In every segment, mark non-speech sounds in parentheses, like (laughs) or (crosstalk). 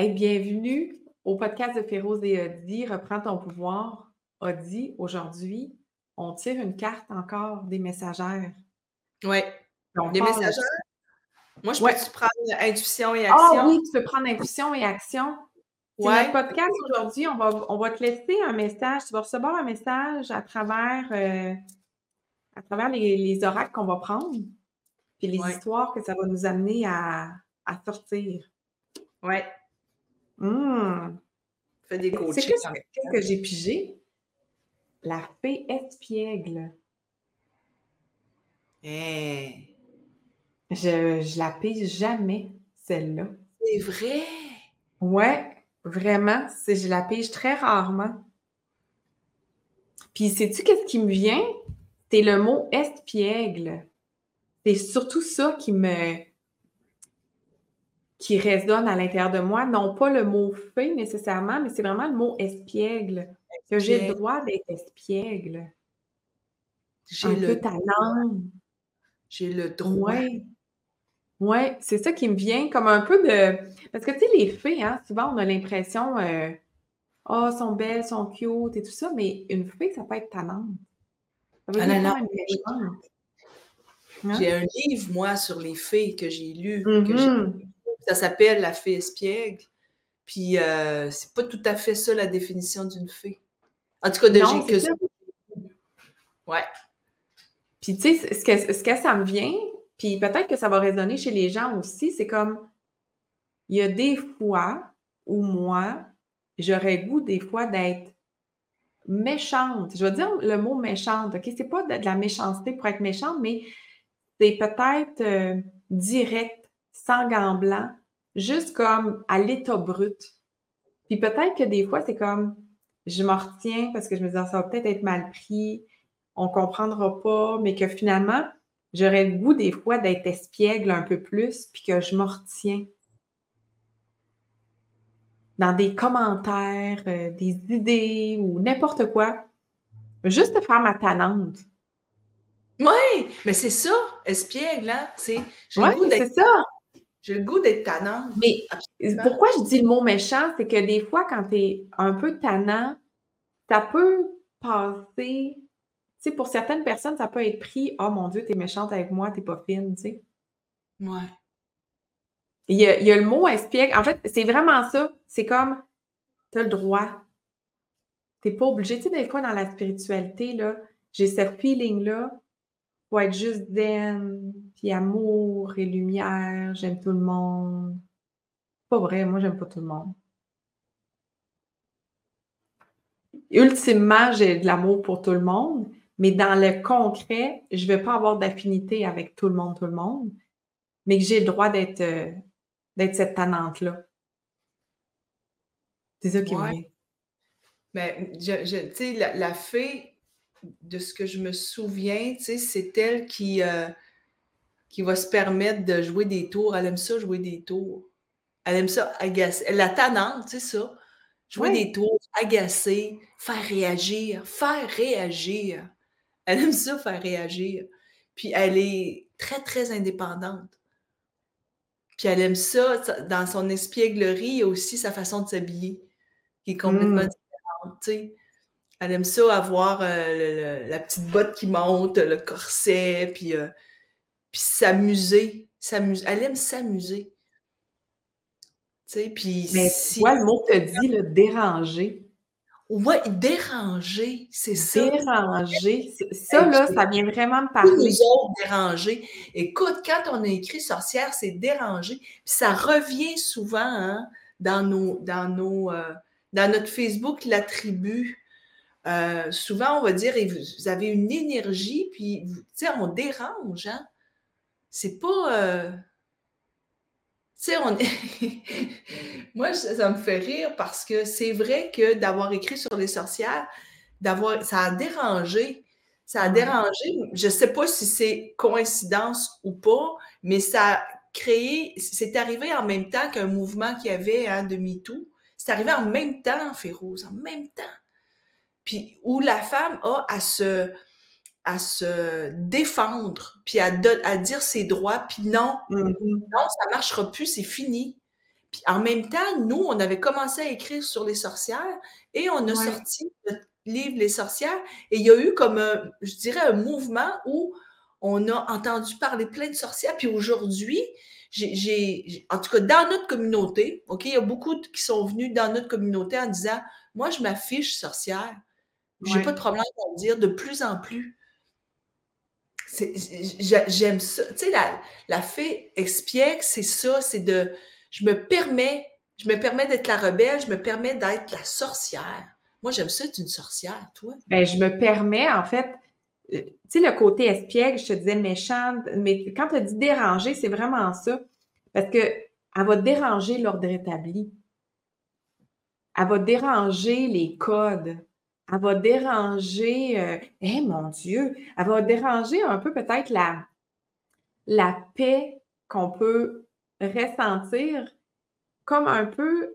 Hey, bienvenue au podcast de Féroze et Audi, Reprends ton pouvoir. Audi, aujourd'hui, on tire une carte encore des messagères. Oui. Des messagères? Moi, je peux prendre intuition et Ah action? oui, tu peux prendre intuition et action. C'est Ouais. notre podcast aujourd'hui. On va, on va te laisser un message. Tu vas recevoir un message à travers, euh, à travers les, les oracles qu'on va prendre, puis les Ouais. histoires que ça va nous amener à, à sortir. Ouais. Fais des coachings. qu'est-ce que, que j'ai pigé? La fée espiègle. Hein, Je, je la pige jamais, celle-là. c'est vrai? Ouais, vraiment, c'est, je la pige très rarement. Puis, sais-tu qu'est-ce qui me vient? C'est le mot espiègle. C'est surtout ça qui me. Qui résonne à l'intérieur de moi. Non pas le mot fée nécessairement, mais c'est vraiment le mot espiègle. Que j'ai le droit d'être espiègle. J'ai le, peu talent. j'ai le droit. Ouais. Ouais, c'est ça qui me vient comme un peu de. Parce que, tu sais, les fées, hein, souvent, on a l'impression, euh, ah, sont belles, sont cute et tout ça, mais une fée, ça peut être. Ça veut Ah méchante. Hein? J'ai un livre, moi, sur les fées que j'ai lu. que j'ai- Mhm. Ça s'appelle La fée espiègle. Puis, euh, c'est pas tout à fait ça la définition d'une fée. En tout cas, de Non, que c'est ça. Ouais. Puis, tu sais, ce que, ce que ça me vient, puis peut-être que ça va résonner chez les gens aussi, c'est comme, il y a des fois où moi, j'aurais goût des fois d'être méchante. Je vais dire le mot méchante, OK? C'est pas de, la méchanceté pour être méchante, mais c'est peut-être euh, direct, sans gants juste comme à l'état brut. Puis peut-être que des fois, c'est comme, je m'en retiens parce que je me dis, Ah, ça va peut-être être mal pris, on comprendra pas, mais que finalement, j'aurais le goût des fois d'être espiègle un peu plus, puis que je m'en retiens. Dans des commentaires, euh, des idées ou n'importe quoi. Juste de faire ma tannante. Oui, mais c'est ça, espiègle, hein? C'est, c'est ça. J'ai le goût d'être tannante. Mais Absolument. pourquoi je dis le mot méchant, c'est que des fois, quand tu es un peu tannant, ça peut passer. Tu sais, pour certaines personnes, ça peut être pris Oh mon Dieu, t'es méchante avec moi, t'es pas fine, tu sais. Ouais. Il y, a, il y a le mot espiègle. En fait, c'est vraiment ça. C'est comme, tu as le droit. Tu n'es pas obligé. Tu sais, des fois, dans la spiritualité, là, j'ai ce feeling-là pour être juste zen, puis amour et lumière, j'aime tout le monde. Pas vrai, moi, j'aime pas tout le monde. Ultimement, j'ai de l'amour pour tout le monde, mais dans le concret, je ne vais pas avoir d'affinité avec tout le monde, tout le monde, mais que j'ai le droit d'être euh, d'être cette tannante-là. C'est ça qui me Ouais. vient. Mais je, je- tu sais, la, la fée, de ce que je me souviens, c'est elle qui, euh, qui va se permettre de jouer des tours. Elle aime ça, jouer des tours. Elle aime ça, agacer. Elle la tannante, c'est ça. Jouer Oui. des tours, agacer, faire réagir, faire réagir. Elle aime ça, faire réagir. Puis elle est très, très indépendante. Puis elle aime ça, ça- dans son espièglerie, il y a aussi sa façon de s'habiller, qui est complètement Mm. différente, tu sais. Elle aime ça avoir euh, le- le- la petite botte qui monte, le corset, puis, euh, puis s'amuser. s'amuser. Elle aime s'amuser. Tu sais, puis Mais si... tu vois, le mot te dit, le déranger. Ouais, déranger, c'est ça. Déranger. Ça, là, ça vient vraiment me parler. nous autres déranger. Écoute, quand on a écrit sorcière, c'est déranger. Puis ça revient souvent hein, dans, nos, dans, nos, euh, dans notre Facebook, la tribu. Euh, souvent, on va dire, et vous, vous avez une énergie, puis vous- tu sais, on dérange. Hein? C'est pas. euh, Tu sais, on (laughs) Moi, ça, me fait rire parce que c'est vrai que d'avoir écrit sur les sorcières, d'avoir, ça a dérangé. Ça a dérangé. Je ne sais pas si c'est coïncidence ou pas, mais ça a créé. C'est arrivé en même temps qu'un mouvement qu'il y avait hein, de MeToo. C'est arrivé en même temps, Féroze, en même temps. Puis où la femme a à se, à se défendre, puis à, dire ses droits, puis non, Mhm. non, ça ne marchera plus, c'est fini. Puis en même temps, nous, on avait commencé à écrire sur les sorcières et on a sorti notre livre Les sorcières. Et il y a eu comme, un, je dirais, un mouvement où on a entendu parler plein de sorcières. Puis aujourd'hui, j'ai, en tout cas, dans notre communauté, OK, il y a beaucoup qui sont venus dans notre communauté en disant Moi, je m'affiche sorcière. J'ai pas de problème à le dire de plus en plus. J'aime ça. Tu sais, la, la fée expiègue, c'est ça, c'est de. Je me permets, je me permets d'être la rebelle, je me permets d'être la sorcière. Moi, j'aime ça être une sorcière, toi. Ben, je me permets, en fait, euh, tu sais, le côté espiègle, je te disais méchante, mais quand tu as dit déranger, c'est vraiment ça. Parce que elle va déranger l'ordre établi. Elle va déranger les codes. Elle va déranger, euh, eh mon Dieu, elle va déranger un peu peut-être la, la paix qu'on peut ressentir comme un peu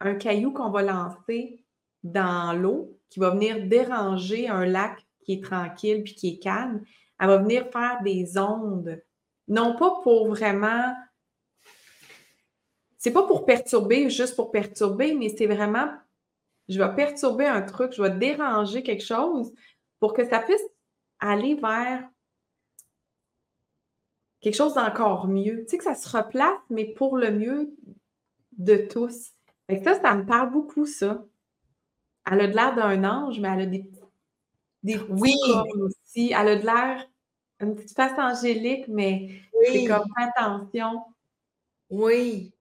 un caillou qu'on va lancer dans l'eau qui va venir déranger un lac qui est tranquille puis qui est calme. Elle va venir faire des ondes. Non pas pour vraiment. C'est pas pour perturber, juste pour perturber, mais c'est vraiment je vais perturber un truc, je vais déranger quelque chose pour que ça puisse aller vers quelque chose d'encore mieux. Tu sais, que ça se replace, mais pour le mieux de tous. Fait ça, ça me parle beaucoup, ça. Elle a de l'air d'un ange, mais elle a des, des oui. aussi. Elle a de l'air une petite face angélique, mais c'est comme attention. Oui.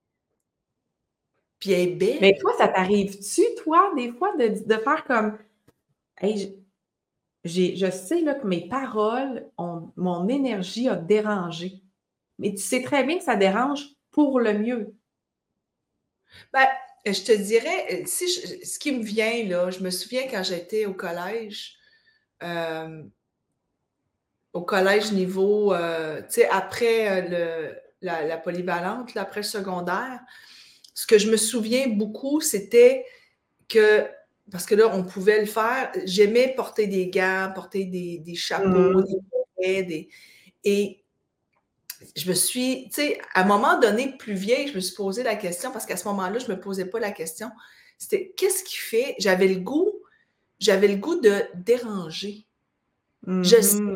Puis elle est belle. Mais toi, ça t'arrive-tu, toi, des fois, de, faire comme hey, je sais là, que mes paroles, ont, mon énergie a dérangé. Mais tu sais très bien que ça dérange pour le mieux. Ben, je te dirais, si ce qui me vient, là, je me souviens quand j'étais au collège, euh, au collège niveau, euh, tu sais, après euh, le, la, la, polyvalente, après le secondaire, ce que je me souviens beaucoup, c'était que, parce que là, on pouvait le faire, j'aimais porter des gants, porter des, chapeaux, mmh. des et je me suis, tu sais, à un moment donné, plus vieille, je me suis posé la question, parce qu'à ce moment-là, je ne me posais pas la question, c'était qu'est-ce qui fait, j'avais le goût, j'avais le goût de déranger. Je sais, mmh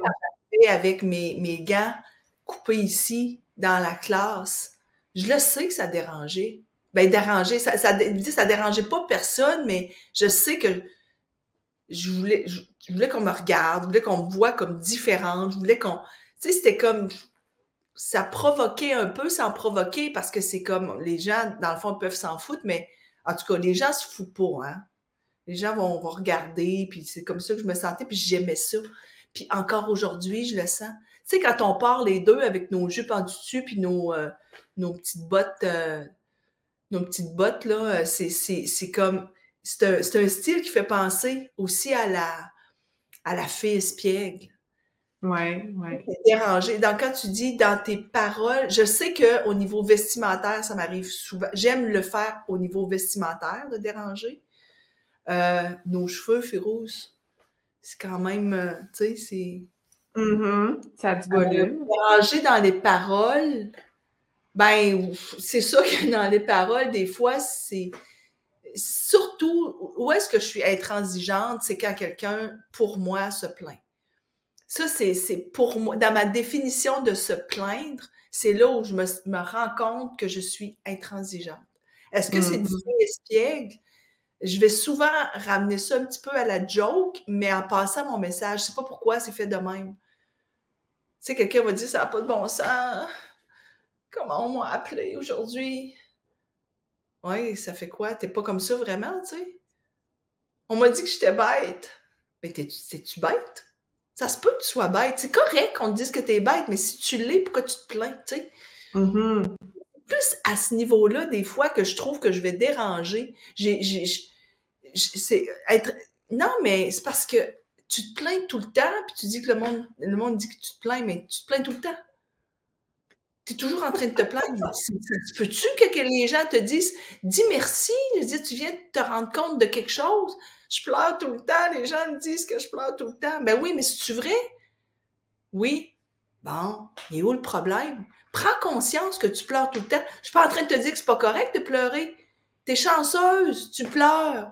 avec mes, mes gants coupés ici, dans la classe, je le sais que ça dérangeait ben, déranger. Ça, ça, ça dérangeait pas personne, mais je sais que je voulais, je, voulais qu'on me regarde, je voulais qu'on me voit comme différente, je voulais qu'on. Tu sais, c'était comme. Ça provoquait un peu sans provoquer parce que c'est comme. Les gens, dans le fond, peuvent s'en foutre, mais en tout cas, les gens se foutent pas, hein. Les gens vont, regarder, puis c'est comme ça que je me sentais, puis j'aimais ça. Puis encore aujourd'hui, je le sens. Tu sais, quand on part les deux avec nos jupes en dessus, puis nos, euh, nos petites bottes. Euh, nos petites bottes, là, euh, c'est comme. C'est un, style qui fait penser aussi à la, à la fée espiègle. Oui, oui. Dérangé. Donc, quand tu dis dans tes paroles, je sais qu'au niveau vestimentaire, ça m'arrive souvent. J'aime le faire au niveau vestimentaire, de déranger. Euh, nos cheveux, Férouz, c'est quand même, euh, tu sais, c'est. Mm-hmm. Ça a du volume. Déranger dans les paroles, ben, c'est ça que (laughs) dans les paroles, des fois, c'est surtout où est-ce que je suis intransigeante, c'est quand quelqu'un, pour moi, se plaint. Ça, c'est pour moi, dans ma définition de se plaindre, c'est là où je me, rends compte que je suis intransigeante. Est-ce que c'est du mm-hmm. espiègle? Je vais souvent ramener ça un petit peu à la joke, mais en passant mon message, je ne sais pas pourquoi c'est fait de même. Tu sais, quelqu'un va dire ça n'a pas de bon sens. Comment on m'a appelé aujourd'hui? Oui, ça fait quoi? T'es pas comme ça vraiment, tu sais? On m'a dit que j'étais bête. Mais t'es-tu bête? Ça se peut que tu sois bête. C'est correct qu'on te dise que t'es bête, mais si tu l'es, pourquoi tu te plains, tu sais? Mm-hmm. Plus à ce niveau-là, des fois, que je trouve que je vais déranger. C'est être... Non, mais c'est parce que tu te plains tout le temps, puis tu dis que le monde, le monde dit que tu te plains, mais tu te plains tout le temps tu es toujours en train de te plaindre. (laughs) Peux-tu que, les gens te disent Dis merci, tu viens de te rendre compte de quelque chose. Je pleure tout le temps, les gens me disent que je pleure tout le temps. Ben oui, mais c'est-tu vrai? Oui. Bon, et où le problème? Prends conscience que tu pleures tout le temps. Je ne suis pas en train de te dire que c'est pas correct de pleurer. Tu es chanceuse, tu pleures.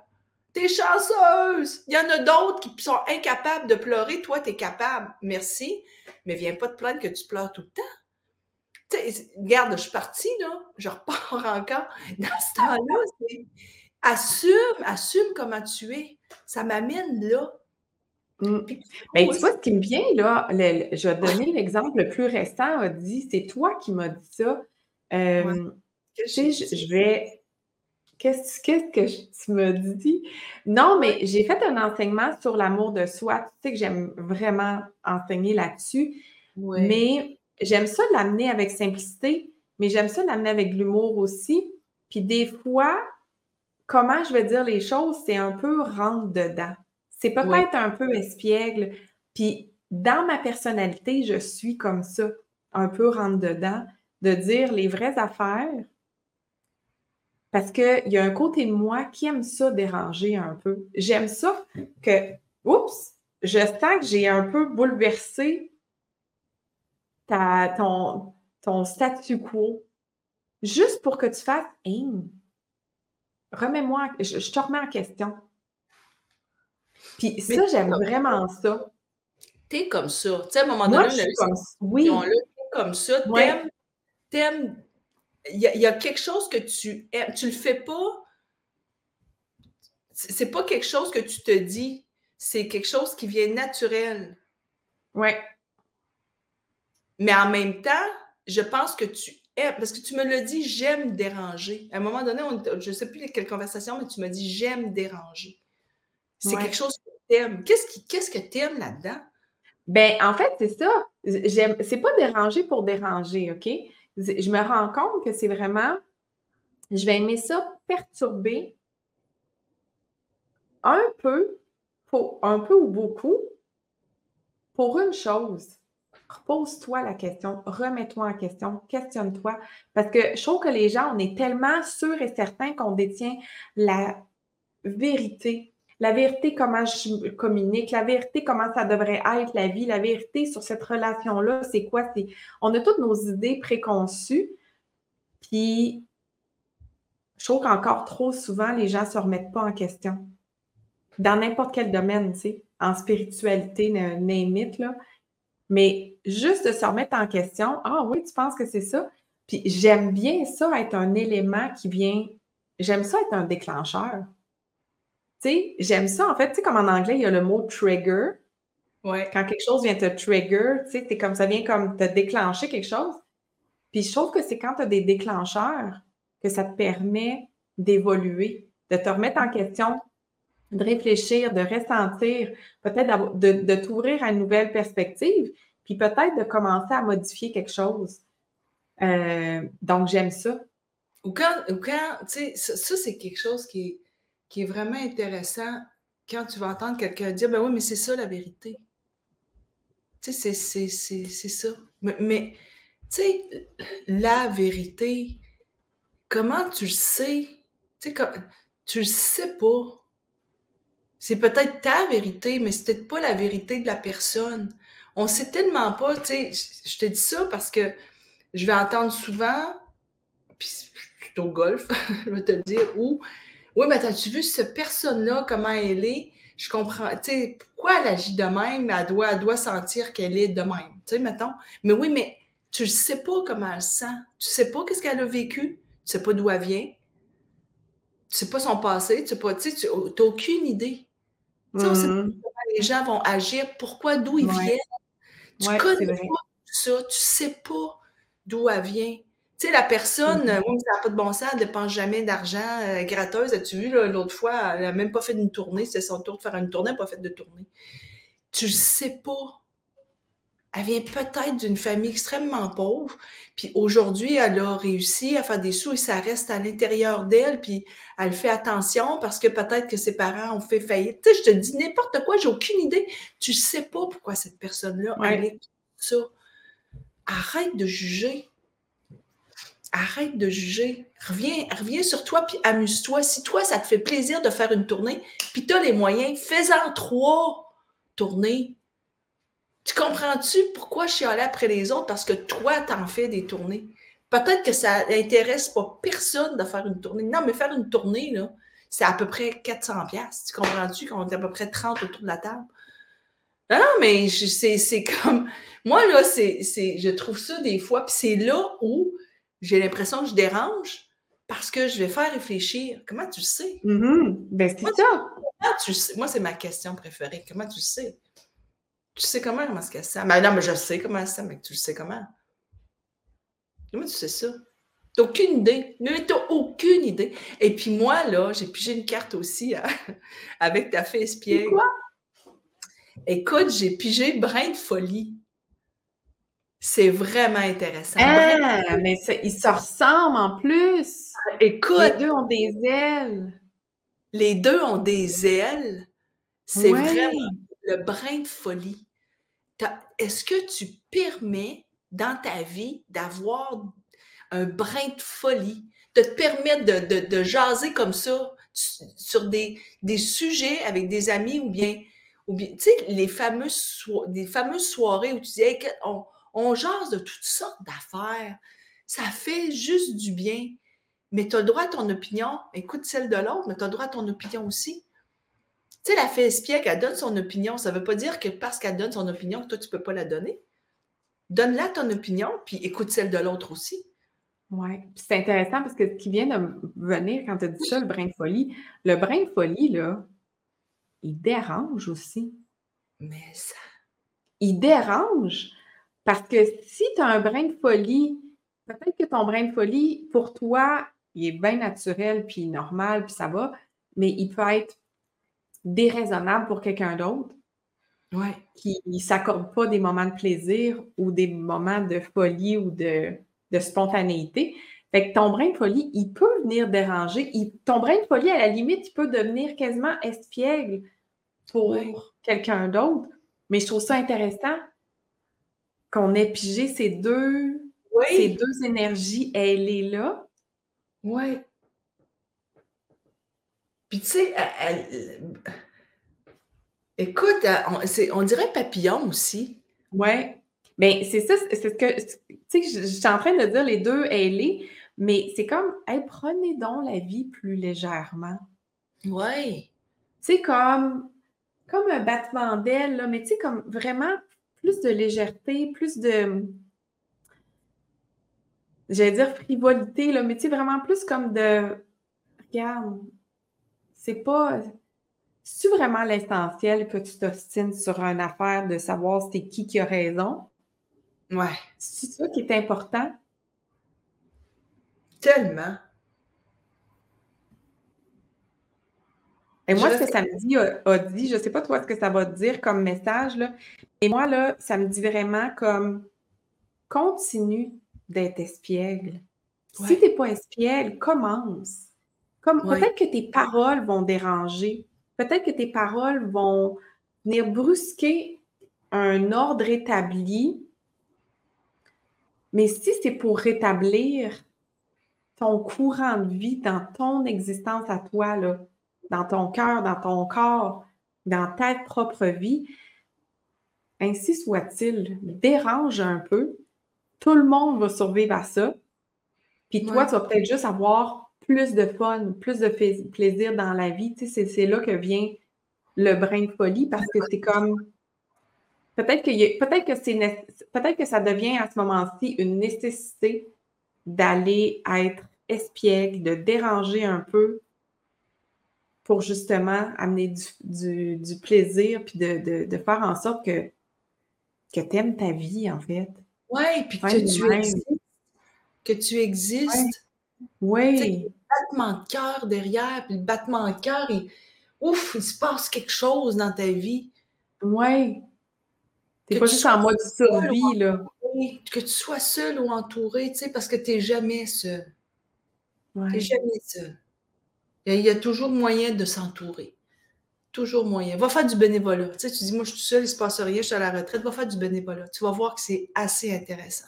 Tu es chanceuse. Il y en a d'autres qui sont incapables de pleurer. Toi, tu es capable. Merci. Mais viens pas te plaindre que tu pleures tout le temps. Regarde, je suis partie, là. Je repars encore. Dans ce temps-là, assume, assume comment tu es. Ça m'amène là. Mm. Ben, tu vois, ce qui me vient, là, je vais te donner l'exemple le plus récent, a dit, c'est toi qui m'as dit ça. Euh, tu sais, je, vais. Qu'est-ce que tu m'as dit? Non, mais j'ai fait un enseignement sur l'amour de soi. Tu sais que j'aime vraiment enseigner là-dessus. Mais j'aime ça l'amener avec simplicité, mais j'aime ça l'amener avec l'humour aussi. Puis des fois, comment je vais dire les choses, c'est un peu rentre dedans. C'est peut-être un peu espiègle. Puis dans ma personnalité, je suis comme ça, un peu rentre dedans, de dire les vraies affaires. Parce qu'il y a un côté de moi qui aime ça déranger un peu. J'aime ça que, oups, je sens que j'ai un peu bouleversé ta, ton, ton statu quo. Juste pour que tu fasses, hein, remets-moi, je te remets en question. Puis ça, j'aime vraiment ça. T'es comme ça. Tu sais, à un moment donné, je comme ça. Oui. comme ça. T'aimes, t'aimes. Il y, a quelque chose que tu aimes. Tu le fais pas. C'est pas quelque chose que tu te dis. C'est quelque chose qui vient naturel. Oui. Mais en même temps, je pense que tu aimes, parce que tu me l'as dit, j'aime déranger. À un moment donné, je ne sais plus quelle conversation, mais tu m'as dit, j'aime déranger. C'est quelque chose que tu aimes. Qu'est-ce, que tu aimes là-dedans? Ben, en fait, c'est ça. J'aime, c'est pas déranger pour déranger, OK? Je me rends compte que c'est vraiment, je vais aimer ça perturber un peu, pour, un peu ou beaucoup, pour une chose. Pose-toi la question, remets-toi en question, questionne-toi. Parce que je trouve que les gens, on est tellement sûrs et certains qu'on détient la vérité la vérité, comment je communique, la vérité, comment ça devrait être la vie, la vérité sur cette relation-là, c'est quoi? C'est... On a toutes nos idées préconçues, puis je trouve qu'encore trop souvent, les gens ne se remettent pas en question. Dans n'importe quel domaine, tu sais, en spiritualité, name là. Mais juste de se remettre en question, ah oui, tu penses que c'est ça? Puis j'aime bien ça être un élément qui vient, j'aime ça être un déclencheur j'aime ça. En fait, tu sais, comme en anglais, il y a le mot trigger. Ouais. Quand quelque chose vient te trigger, tu sais, comme ça vient comme te déclencher quelque chose. Puis je trouve que c'est quand tu as des déclencheurs que ça te permet d'évoluer, de te remettre en question, de réfléchir, de ressentir, peut-être de, de t'ouvrir à une nouvelle perspective, puis peut-être de commencer à modifier quelque chose. Euh, donc, j'aime ça. Ou quand, ou quand tu sais, ça c'est quelque chose qui est qui est vraiment intéressant quand tu vas entendre quelqu'un dire Ben oui, mais c'est ça la vérité. Tu sais, c'est ça. Mais, tu sais, la vérité, comment tu le sais? Tu sais, tu le sais pas. C'est peut-être ta vérité, mais c'est peut-être pas la vérité de la personne. On sait tellement pas, tu sais, je te dis ça parce que je vais entendre souvent, puis je suis au golf, (laughs) je vais te le dire, où oui, mais as-tu vu cette personne-là, comment elle est? Je comprends, tu sais, pourquoi elle agit de même, elle doit, elle doit sentir qu'elle est de même, tu sais, mettons. Mais oui, mais tu ne sais pas comment elle se sent. Tu ne sais pas qu'est-ce qu'elle a vécu. Tu ne sais pas d'où elle vient. Tu ne sais pas son passé. Tu n'as aucune idée. Tu sais, sait pas mm-hmm. comment les gens vont agir, pourquoi, d'où ils viennent. Tu ne connais pas ça. Tu ne sais pas d'où elle vient. Tu sais, la personne, moi, ça n'a pas de bon sens, elle ne dépense jamais d'argent euh, gratteuse. As-tu vu, l'autre fois, elle n'a même pas fait une tournée. C'est son tour de faire une tournée, elle n'a pas fait de tournée. Tu ne sais pas. Elle vient peut-être d'une famille extrêmement pauvre, puis aujourd'hui, elle a réussi à faire des sous et ça reste à l'intérieur d'elle, puis elle fait attention parce que peut-être que ses parents ont fait faillite. Tu sais, je te dis n'importe quoi, j'ai aucune idée. Tu ne sais pas pourquoi cette personne-là a est ça. Arrête de juger arrête de juger. Reviens, reviens sur toi puis amuse-toi. Si toi, ça te fait plaisir de faire une tournée, puis tu as les moyens, fais-en trois tournées. Tu comprends-tu pourquoi je suis allée après les autres? Parce que toi, t'en fais des tournées? Peut-être que ça n'intéresse pas personne de faire une tournée. Non, mais faire une tournée, là, c'est à peu près 400 pièces. Tu comprends-tu qu'on est à peu près 30 autour de la table? Non, mais c'est comme... Moi, là, c'est je trouve ça des fois, puis c'est là où j'ai l'impression que je dérange parce que je vais faire réfléchir. Comment tu sais? Mm-hmm. Ben, c'est ça. Comment tu sais? Moi, c'est ma question préférée. Comment tu sais? Tu sais comment, comment est-ce ça? Mais non, mais je sais comment ça, mais tu le sais comment? Comment tu sais ça? T'as aucune idée. Mais t'as aucune idée. Et puis moi, là, j'ai pigé une carte aussi hein, (laughs) avec ta fée espiègle. Quoi? Écoute, j'ai pigé brin de folie. C'est vraiment intéressant. Ah, mais ils se ressemblent en plus. Écoute. Les deux ont des ailes. Les deux ont des ailes. C'est vraiment le brin de folie. Est-ce que tu permets dans ta vie d'avoir un brin de folie, de te permettre de, jaser comme ça sur des, sujets avec des amis ou bien, ou bien tu sais, les fameuses, soirées où tu dis, on, on jase de toutes sortes d'affaires. Ça fait juste du bien. Mais tu as droit à ton opinion. Écoute celle de l'autre, mais tu as le droit à ton opinion aussi. Tu sais, la fée espiègle, elle donne son opinion. Ça ne veut pas dire que parce qu'elle donne son opinion, toi, tu ne peux pas la donner. Donne-la ton opinion, puis écoute celle de l'autre aussi. Oui, c'est intéressant parce que ce qui vient de venir quand tu as dit ça, le brin de folie, le brin de folie, là, il dérange aussi. Mais ça. Il dérange. Parce que si tu as un brin de folie, peut-être que ton brin de folie, pour toi, il est bien naturel, puis normal, puis ça va, mais il peut être déraisonnable pour quelqu'un d'autre. Ouais. Qui ne s'accorde pas des moments de plaisir ou des moments de folie ou de, spontanéité. Fait que ton brin de folie, il peut venir déranger. ton brin de folie, à la limite, il peut devenir quasiment espiègle pour quelqu'un d'autre. Mais je trouve ça intéressant qu'on ait pigé ces deux, ces deux énergies elle est là. Oui. Puis tu sais, écoute, on, on, dirait papillon aussi. Oui. Bien, c'est ça, c'est ce que, tu sais, je, suis en train de dire les deux elle est, mais c'est comme, prenez donc la vie plus légèrement. Oui. C'est comme, comme un battement d'aile, mais tu sais, comme vraiment plus de légèreté, plus de, j'allais dire frivolité, là, mais tu sais, vraiment plus comme de, regarde, c'est pas, c'est vraiment l'essentiel que tu t'ostines sur une affaire de savoir c'est qui qui a raison? Ouais. C'est ça qui est important? Tellement. Et moi, ce que samedi a, a dit, je ne sais pas toi ce que ça va te dire comme message, là, et moi, là, ça me dit vraiment comme continue d'être espiègle. Si tu n'es pas espiègle, commence. Comme, Peut-être que tes paroles vont déranger. Peut-être que tes paroles vont venir brusquer un ordre établi. Mais si c'est pour rétablir ton courant de vie dans ton existence à toi, là, dans ton cœur, dans ton corps, dans ta propre vie, ainsi soit-il, dérange un peu. Tout le monde va survivre à ça. Puis toi, tu vas peut-être juste avoir plus de fun, plus de plaisir dans la vie. C'est là que vient le brin de folie parce que c'est comme. Peut-être que, peut que, c'est, peut-être que ça devient à ce moment-ci une nécessité d'aller être espiègle, de déranger un peu pour justement amener du, plaisir puis de, faire en sorte que que tu aimes ta vie, en fait. Oui, puis que, tu existes. Que tu existes. Oui. Le battement de cœur derrière, puis le battement de cœur, ouf, il se passe quelque chose dans ta vie. Oui. Tu n'es pas juste en mode survie, là. Que tu sois seul ou entouré, tu sais, parce que tu n'es jamais seul. Tu n'es jamais seul. Il y a toujours moyen de s'entourer. Toujours moyen. Va faire du bénévolat. Tu sais, tu dis, moi, je suis seule, il ne se passe rien, je suis à la retraite. Va faire du bénévolat. Tu vas voir que c'est assez intéressant.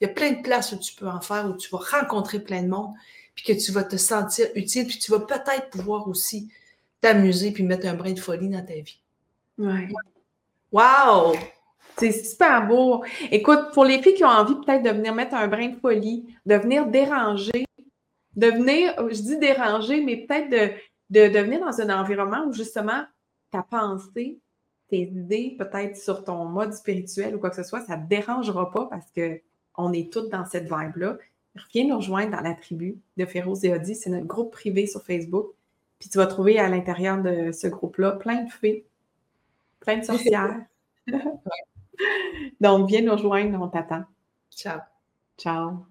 Il y a plein de places où tu peux en faire, où tu vas rencontrer plein de monde, puis que tu vas te sentir utile, puis tu vas peut-être pouvoir aussi t'amuser, puis mettre un brin de folie dans ta vie. Ouais. Wow! C'est super beau. Écoute, pour les filles qui ont envie peut-être de venir mettre un brin de folie, de venir déranger, de venir, je dis déranger, mais peut-être de, de, de venir dans un environnement où justement ta pensée, tes idées, peut-être sur ton mode spirituel ou quoi que ce soit, ça ne te dérangera pas parce qu'on est toutes dans cette vibe-là. Viens nous rejoindre dans la tribu de Féroz et Audi. C'est notre groupe privé sur Facebook. Puis tu vas trouver à l'intérieur de ce groupe-là plein de fées, plein de sorcières. (laughs) Donc, viens nous rejoindre, on t'attend. Ciao. Ciao.